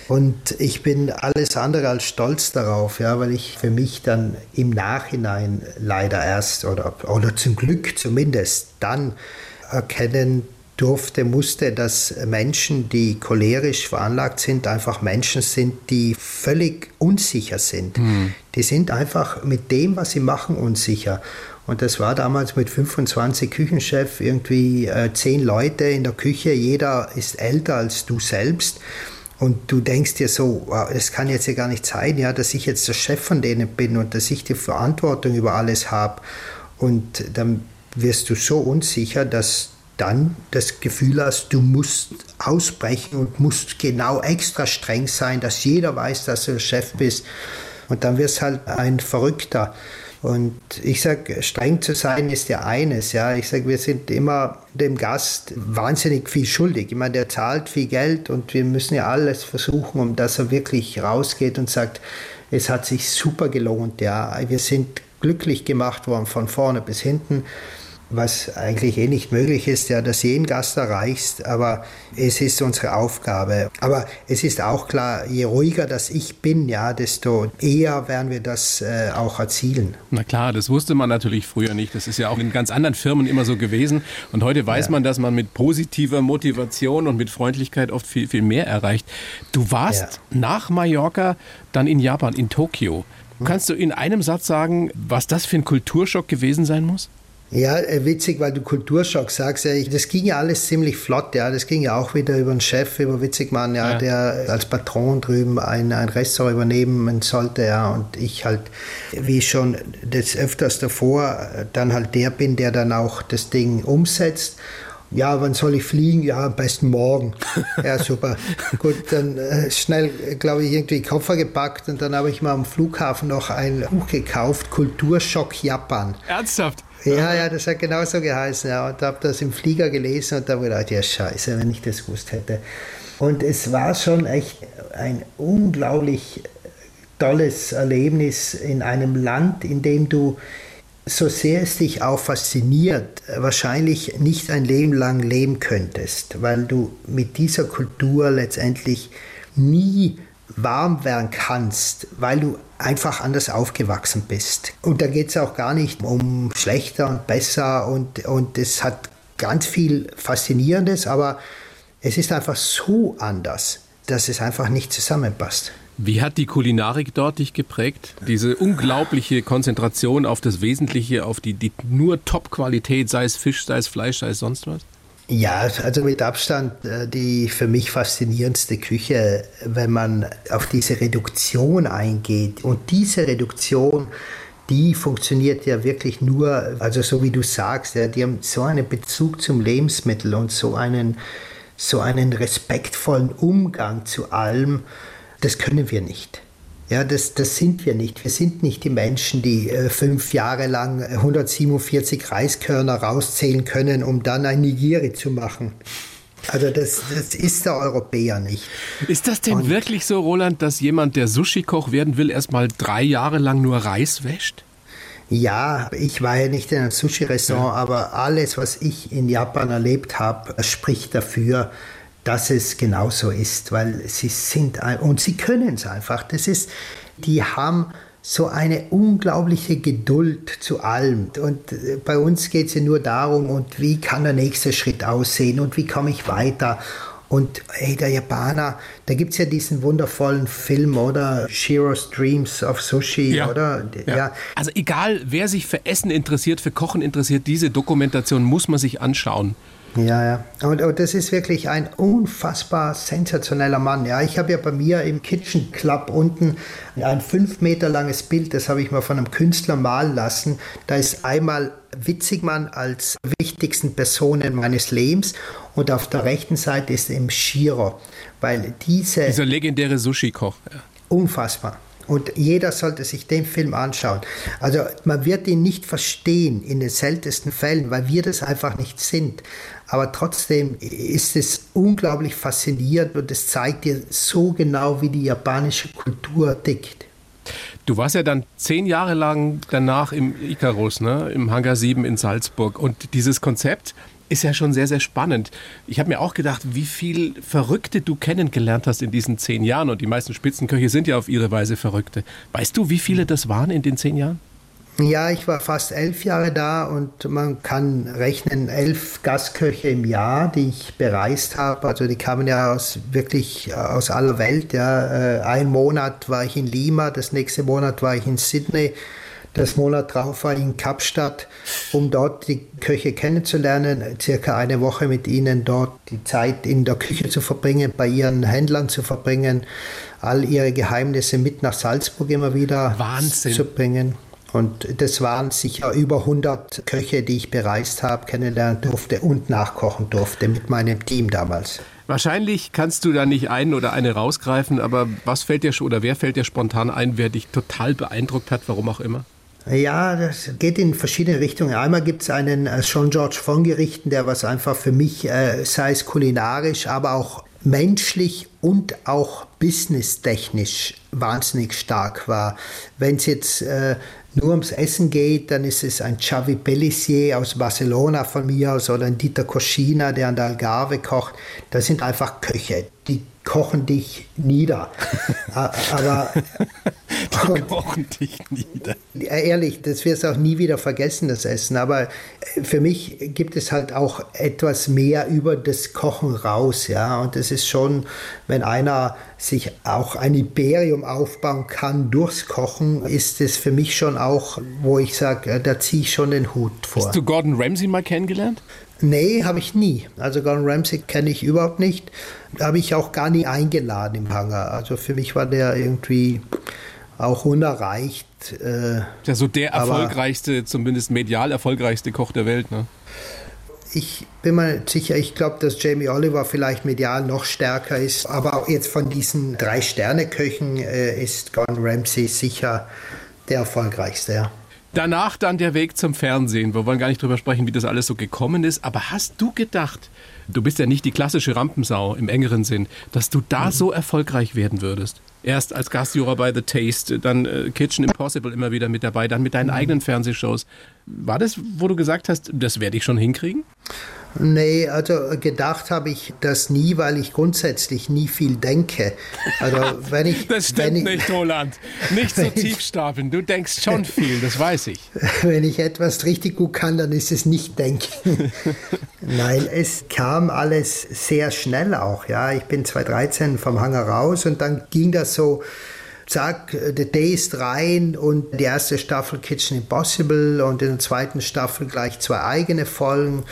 Und ich bin alles andere als stolz darauf, ja, weil ich für mich dann im Nachhinein leider erst oder, oder zum Glück zumindest dann erkennen durfte, musste, dass Menschen, die cholerisch veranlagt sind, einfach Menschen sind, die völlig unsicher sind. Mhm. Die sind einfach mit dem, was sie machen, unsicher. Und das war damals mit 25 Küchenchef, irgendwie äh, zehn Leute in der Küche, jeder ist älter als du selbst. Und du denkst dir so, es kann jetzt ja gar nicht sein, ja, dass ich jetzt der Chef von denen bin und dass ich die Verantwortung über alles habe. Und dann wirst du so unsicher, dass dann das Gefühl hast, du musst ausbrechen und musst genau extra streng sein, dass jeder weiß, dass du der Chef bist. Und dann wirst halt ein Verrückter. Und ich sage, streng zu sein ist ja eines. Ja, ich sage, wir sind immer dem Gast wahnsinnig viel schuldig. Ich meine, der zahlt viel Geld und wir müssen ja alles versuchen, um dass er wirklich rausgeht und sagt, es hat sich super gelohnt. Ja, wir sind glücklich gemacht worden von vorne bis hinten was eigentlich eh nicht möglich ist, ja, dass jeden Gast erreichst, aber es ist unsere Aufgabe. Aber es ist auch klar, je ruhiger das ich bin, ja, desto eher werden wir das äh, auch erzielen. Na klar, das wusste man natürlich früher nicht. Das ist ja auch in ganz anderen Firmen immer so gewesen. Und heute weiß ja. man, dass man mit positiver Motivation und mit Freundlichkeit oft viel, viel mehr erreicht. Du warst ja. nach Mallorca dann in Japan, in Tokio. Kannst du in einem Satz sagen, was das für ein Kulturschock gewesen sein muss? Ja, äh, witzig, weil du Kulturschock sagst. Ja, das ging ja alles ziemlich flott. Ja, das ging ja auch wieder über einen Chef, über Witzigmann, ja, ja. der als Patron drüben ein, ein Restaurant übernehmen sollte. Ja, und ich halt, wie schon des öfters davor, dann halt der bin, der dann auch das Ding umsetzt ja, wann soll ich fliegen? Ja, am besten morgen. Ja, super. Gut, dann äh, schnell, glaube ich, irgendwie Koffer gepackt und dann habe ich mal am Flughafen noch ein Buch gekauft, Kulturschock Japan. Ernsthaft? Ja, ja, das hat genauso geheißen. Ja, und habe das im Flieger gelesen und da habe gedacht, ja, scheiße, wenn ich das gewusst hätte. Und es war schon echt ein unglaublich tolles Erlebnis in einem Land, in dem du so sehr es dich auch fasziniert, wahrscheinlich nicht ein Leben lang leben könntest, weil du mit dieser Kultur letztendlich nie warm werden kannst, weil du einfach anders aufgewachsen bist. Und da geht es auch gar nicht um schlechter und besser und, und es hat ganz viel Faszinierendes, aber es ist einfach so anders, dass es einfach nicht zusammenpasst. Wie hat die Kulinarik dort dich geprägt? Diese unglaubliche Konzentration auf das Wesentliche, auf die, die nur Top-Qualität, sei es Fisch, sei es Fleisch, sei es sonst was? Ja, also mit Abstand äh, die für mich faszinierendste Küche, wenn man auf diese Reduktion eingeht. Und diese Reduktion, die funktioniert ja wirklich nur, also so wie du sagst, ja, die haben so einen Bezug zum Lebensmittel und so einen, so einen respektvollen Umgang zu allem das können wir nicht. Ja, das, das sind wir nicht. Wir sind nicht die Menschen, die äh, fünf Jahre lang 147 Reiskörner rauszählen können, um dann ein Nigiri zu machen. Also das, das ist der Europäer nicht. Ist das denn Und wirklich so, Roland, dass jemand, der Sushi-Koch werden will, erstmal drei Jahre lang nur Reis wäscht? Ja, ich war ja nicht in einem Sushi-Restaurant, ja. aber alles, was ich in Japan erlebt habe, spricht dafür, dass es genauso ist, weil sie sind und sie können es einfach. Das ist, die haben so eine unglaubliche Geduld zu allem. Und äh, bei uns geht es ja nur darum, und wie kann der nächste Schritt aussehen und wie komme ich weiter. Und hey, der Japaner, da gibt es ja diesen wundervollen Film, oder? Shiro's Dreams of Sushi, ja. oder? Ja. ja. Also egal, wer sich für Essen interessiert, für Kochen interessiert, diese Dokumentation muss man sich anschauen. Ja, ja. Und, und, das ist wirklich ein unfassbar sensationeller Mann. Ja, ich habe ja bei mir im Kitchen Club unten ein fünf Meter langes Bild, das habe ich mal von einem Künstler malen lassen. Da ist einmal Witzigmann als wichtigsten Personen meines Lebens und auf der rechten Seite ist eben Shiro, weil diese... Dieser legendäre Sushi-Koch. Ja. Unfassbar. Und jeder sollte sich den Film anschauen. Also man wird ihn nicht verstehen in den seltensten Fällen, weil wir das einfach nicht sind. Aber trotzdem ist es unglaublich faszinierend und es zeigt dir so genau, wie die japanische Kultur tickt. Du warst ja dann zehn Jahre lang danach im Icarus, ne? im Hangar 7 in Salzburg. Und dieses Konzept, ist ja schon sehr, sehr spannend. Ich habe mir auch gedacht, wie viel Verrückte du kennengelernt hast in diesen zehn Jahren. Und die meisten Spitzenköche sind ja auf ihre Weise Verrückte. Weißt du, wie viele das waren in den zehn Jahren? Ja, ich war fast elf Jahre da und man kann rechnen, elf Gastköche im Jahr, die ich bereist habe. Also die kamen ja aus wirklich aus aller Welt. Ja. Äh, ein Monat war ich in Lima, das nächste Monat war ich in Sydney das Monat drauf war ich in Kapstadt, um dort die Köche kennenzulernen, circa eine Woche mit ihnen dort die Zeit in der Küche zu verbringen, bei ihren Händlern zu verbringen, all ihre Geheimnisse mit nach Salzburg immer wieder Wahnsinn. zu bringen. Und das waren sicher über 100 Köche, die ich bereist habe, kennenlernen durfte und nachkochen durfte mit meinem Team damals. Wahrscheinlich kannst du da nicht einen oder eine rausgreifen, aber was fällt dir oder wer fällt dir spontan ein, wer dich total beeindruckt hat, warum auch immer? Ja, das geht in verschiedene Richtungen. Einmal gibt es einen äh, Jean-Georges von Gerichten, der was einfach für mich, äh, sei es kulinarisch, aber auch menschlich und auch businesstechnisch wahnsinnig stark war. Wenn es jetzt äh, nur ums Essen geht, dann ist es ein Xavi Pellissier aus Barcelona von mir aus oder ein Dieter Koschina, der an der Algarve kocht. Das sind einfach Köche, die kochen dich nieder. Aber die kochen dich nieder. Ehrlich, das wirst du auch nie wieder vergessen, das Essen. Aber äh, für mich gibt es halt auch etwas mehr über das Kochen raus, ja. Und das ist schon, wenn einer sich auch ein Imperium aufbauen kann durchs Kochen, ist es für mich schon auch, wo ich sage, äh, da ziehe ich schon den Hut vor. Hast du Gordon Ramsay mal kennengelernt? Nee, habe ich nie. Also Gordon Ramsay kenne ich überhaupt nicht. Habe ich auch gar nie eingeladen im Hangar. Also für mich war der irgendwie auch unerreicht. Äh, ja, so der erfolgreichste, zumindest medial erfolgreichste Koch der Welt, ne? Ich bin mir sicher, ich glaube, dass Jamie Oliver vielleicht medial noch stärker ist. Aber auch jetzt von diesen drei Sterne-Köchen äh, ist Gordon Ramsay sicher der erfolgreichste, ja. Danach dann der Weg zum Fernsehen. Wir wollen gar nicht drüber sprechen, wie das alles so gekommen ist. Aber hast du gedacht, du bist ja nicht die klassische Rampensau im engeren Sinn, dass du da so erfolgreich werden würdest? Erst als Gastjuror bei The Taste, dann äh, Kitchen Impossible immer wieder mit dabei, dann mit deinen eigenen Fernsehshows. War das, wo du gesagt hast, das werde ich schon hinkriegen? Nee, also gedacht habe ich das nie, weil ich grundsätzlich nie viel denke. Also wenn ich, das stimmt ich, nicht, Roland. Nicht so tief stapeln. Du denkst schon viel, das weiß ich. Wenn ich etwas richtig gut kann, dann ist es nicht denken. Nein, es kam alles sehr schnell auch. Ja, ich bin 2013 vom Hangar raus und dann ging das so zack, The Day ist rein und die erste Staffel Kitchen Impossible und in der zweiten Staffel gleich zwei eigene Folgen.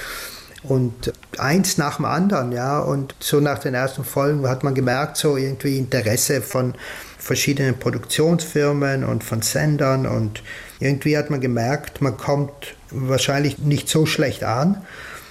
Und eins nach dem anderen, ja. Und so nach den ersten Folgen hat man gemerkt, so irgendwie Interesse von verschiedenen Produktionsfirmen und von Sendern. Und irgendwie hat man gemerkt, man kommt wahrscheinlich nicht so schlecht an.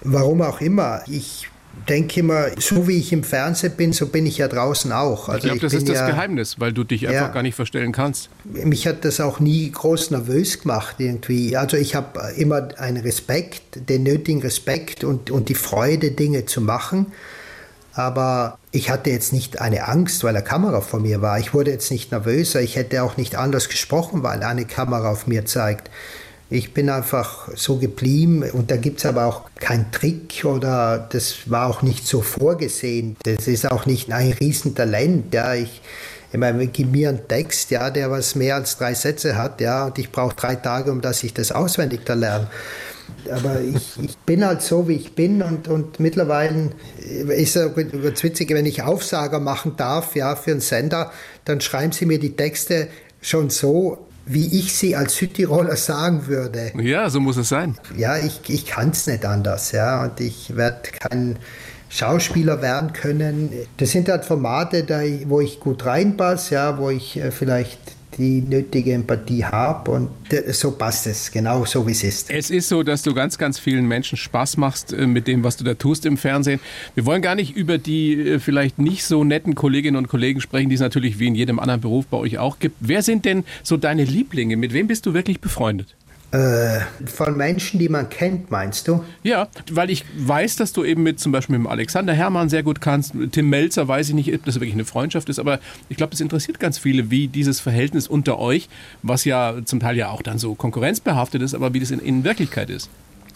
Warum auch immer. Ich denke immer, so wie ich im Fernsehen bin, so bin ich ja draußen auch. Also ich glaube, das ist das ja, Geheimnis, weil du dich einfach gar nicht verstellen kannst. Mich hat das auch nie groß nervös gemacht irgendwie. Also ich habe immer einen Respekt, den nötigen Respekt und, und die Freude, Dinge zu machen. Aber ich hatte jetzt nicht eine Angst, weil eine Kamera vor mir war. Ich wurde jetzt nicht nervöser. Ich hätte auch nicht anders gesprochen, weil eine Kamera auf mir zeigt. Ich bin einfach so geblieben und da gibt es aber auch keinen Trick oder das war auch nicht so vorgesehen. Das ist auch nicht ein Riesentalent. Ja. Ich, ich meine, gib mir einen Text, ja, der was mehr als drei Sätze hat, ja, und ich brauche drei Tage, um dass ich das auswendig da lerne. Aber ich, ich bin halt so, wie ich bin und, und mittlerweile ist es witzig, wenn ich Aufsager machen darf, ja, für einen Sender, dann schreiben sie mir die Texte schon so wie ich sie als Südtiroler sagen würde. Ja, so muss es sein. Ja, ich, ich kann es nicht anders, ja, und ich werde kein Schauspieler werden können. Das sind halt Formate, da, wo ich gut reinpasse, ja, wo ich äh, vielleicht die nötige Empathie habe und so passt es, genau so wie es ist. Es ist so, dass du ganz, ganz vielen Menschen Spaß machst äh, mit dem, was du da tust im Fernsehen. Wir wollen gar nicht über die äh, vielleicht nicht so netten Kolleginnen und Kollegen sprechen, die es natürlich wie in jedem anderen Beruf bei euch auch gibt. Wer sind denn so deine Lieblinge? Mit wem bist du wirklich befreundet? Äh, von Menschen, die man kennt, meinst du? Ja, weil ich weiß, dass du eben mit zum Beispiel mit Alexander Hermann sehr gut kannst. Tim Melzer weiß ich nicht, ob das wirklich eine Freundschaft ist, aber ich glaube, das interessiert ganz viele, wie dieses Verhältnis unter euch, was ja zum Teil ja auch dann so konkurrenzbehaftet ist, aber wie das in, in Wirklichkeit ist.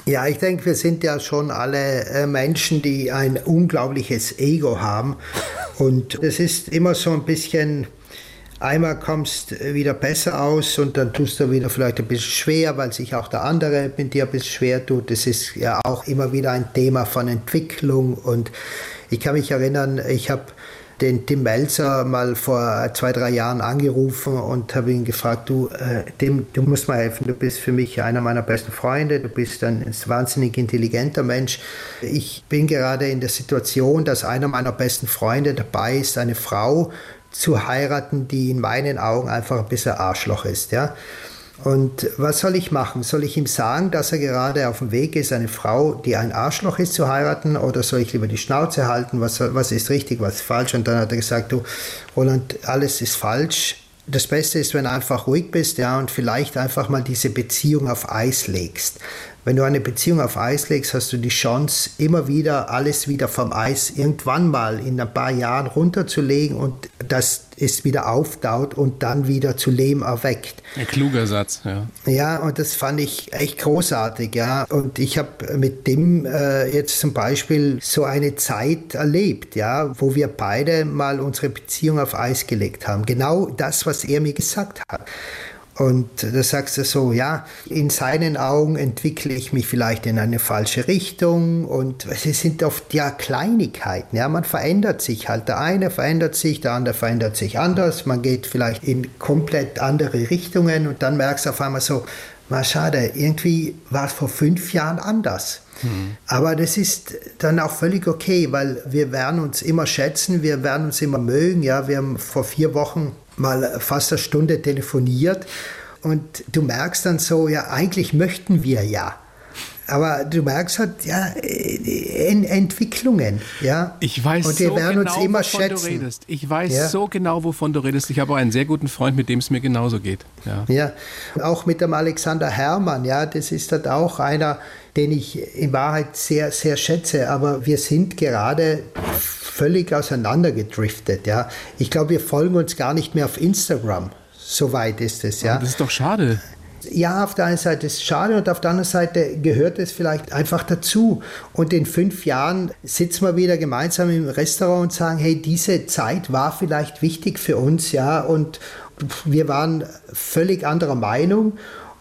Ja, ich denke, wir sind ja schon alle äh, Menschen, die ein unglaubliches Ego haben. Und es ist immer so ein bisschen Einmal kommst du wieder besser aus und dann tust du wieder vielleicht ein bisschen schwer, weil sich auch der andere mit dir ein bisschen schwer tut. Das ist ja auch immer wieder ein Thema von Entwicklung und ich kann mich erinnern, ich habe den Tim Melzer mal vor zwei, drei Jahren angerufen und habe ihn gefragt, du, äh, Tim, du musst mir helfen, du bist für mich einer meiner besten Freunde, du bist ein wahnsinnig intelligenter Mensch. Ich bin gerade in der Situation, dass einer meiner besten Freunde dabei ist, eine Frau zu heiraten, die in meinen Augen einfach ein bisschen Arschloch ist, ja. Und was soll ich machen? Soll ich ihm sagen, dass er gerade auf dem Weg ist, eine Frau, die ein Arschloch ist, zu heiraten? Oder soll ich lieber die Schnauze halten? Was, was ist richtig, was ist falsch? Und dann hat er gesagt, du, Roland, alles ist falsch. Das Beste ist, wenn du einfach ruhig bist, ja, und vielleicht einfach mal diese Beziehung auf Eis legst. Wenn du eine Beziehung auf Eis legst, hast du die Chance, immer wieder alles wieder vom Eis irgendwann mal in ein paar Jahren runterzulegen und das es wieder auftaut und dann wieder zu Leben erweckt. Ein kluger Satz, ja. Ja, und das fand ich echt großartig, ja. Und ich habe mit dem äh, jetzt zum Beispiel so eine Zeit erlebt, ja, wo wir beide mal unsere Beziehung auf Eis gelegt haben. Genau das, was er mir gesagt hat. Und da sagst du so, ja, in seinen Augen entwickle ich mich vielleicht in eine falsche Richtung und es sind oft ja Kleinigkeiten, ja, man verändert sich halt. Der eine verändert sich, der andere verändert sich anders, man geht vielleicht in komplett andere Richtungen und dann merkst du auf einmal so, mal schade, irgendwie war es vor fünf Jahren anders. Mhm. Aber das ist dann auch völlig okay, weil wir werden uns immer schätzen, wir werden uns immer mögen. Ja, wir haben vor vier Wochen mal fast eine Stunde telefoniert und du merkst dann so, ja, eigentlich möchten wir ja. Aber du merkst halt, ja, Entwicklungen, ja. Ich weiß und wir so werden genau, uns immer wovon schätzen. du redest. Ich weiß Ja. so genau, wovon du redest. Ich habe auch einen sehr guten Freund, mit dem es mir genauso geht. Ja. Ja, auch mit dem Alexander Herrmann, ja, das ist halt auch einer, den ich in Wahrheit sehr, sehr schätze, aber wir sind gerade völlig auseinandergedriftet, ja. Ich glaube, wir folgen uns gar nicht mehr auf Instagram. So weit ist es, ja. Das ist doch schade. Ja, auf der einen Seite ist es schade und auf der anderen Seite gehört es vielleicht einfach dazu. Und in fünf Jahren sitzen wir wieder gemeinsam im Restaurant und sagen, hey, diese Zeit war vielleicht wichtig für uns, ja, und wir waren völlig anderer Meinung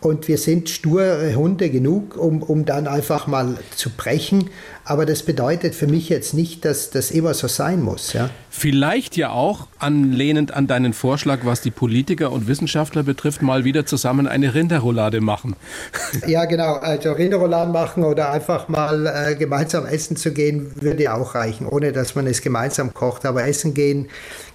und wir sind sture Hunde genug, um, um dann einfach mal zu brechen. Aber das bedeutet für mich jetzt nicht, dass das immer so sein muss, ja. Vielleicht ja auch, anlehnend an deinen Vorschlag, was die Politiker und Wissenschaftler betrifft, mal wieder zusammen eine Rinderroulade machen. Ja, genau. Also Rinderrouladen machen oder einfach mal äh, gemeinsam essen zu gehen, würde auch reichen, ohne dass man es gemeinsam kocht. Aber essen gehen,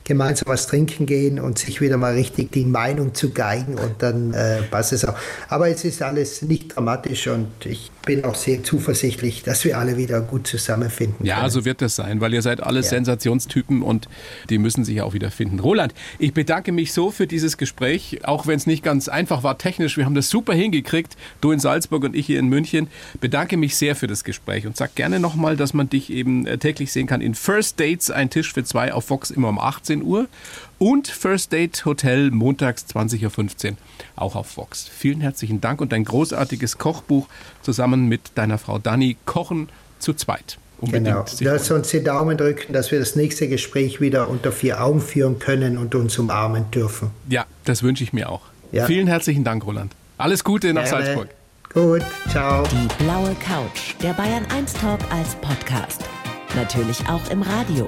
gemeinsam was trinken gehen und sich wieder mal richtig die Meinung zu geigen und dann äh, passt es auch. Aber es ist alles nicht dramatisch und ich bin auch sehr zuversichtlich, dass wir alle wieder gut zusammenfinden. Ja, können. so wird das sein, weil ihr seid alles Ja. Sensationstypen und die müssen sich auch wieder finden. Roland, ich bedanke mich so für dieses Gespräch, auch wenn es nicht ganz einfach war technisch. Wir haben das super hingekriegt, du in Salzburg und ich hier in München. Bedanke mich sehr für das Gespräch und sag gerne nochmal, dass man dich eben äh, täglich sehen kann in First Dates, ein Tisch für zwei auf Fox immer um 18 Uhr und First Date Hotel montags 20.15 Uhr auch auf Fox. Vielen herzlichen Dank und ein großartiges Kochbuch zusammen mit deiner Frau Dani Kochen zu zweit. Genau. Lass uns die Daumen drücken, dass wir das nächste Gespräch wieder unter vier Augen führen können und uns umarmen dürfen. Ja, das wünsche ich mir auch. Ja. Vielen herzlichen Dank, Roland. Alles Gute nach Gerne. Salzburg. Gut, ciao. Die blaue Couch, der Bayern 1 Talk als Podcast. Natürlich auch im Radio.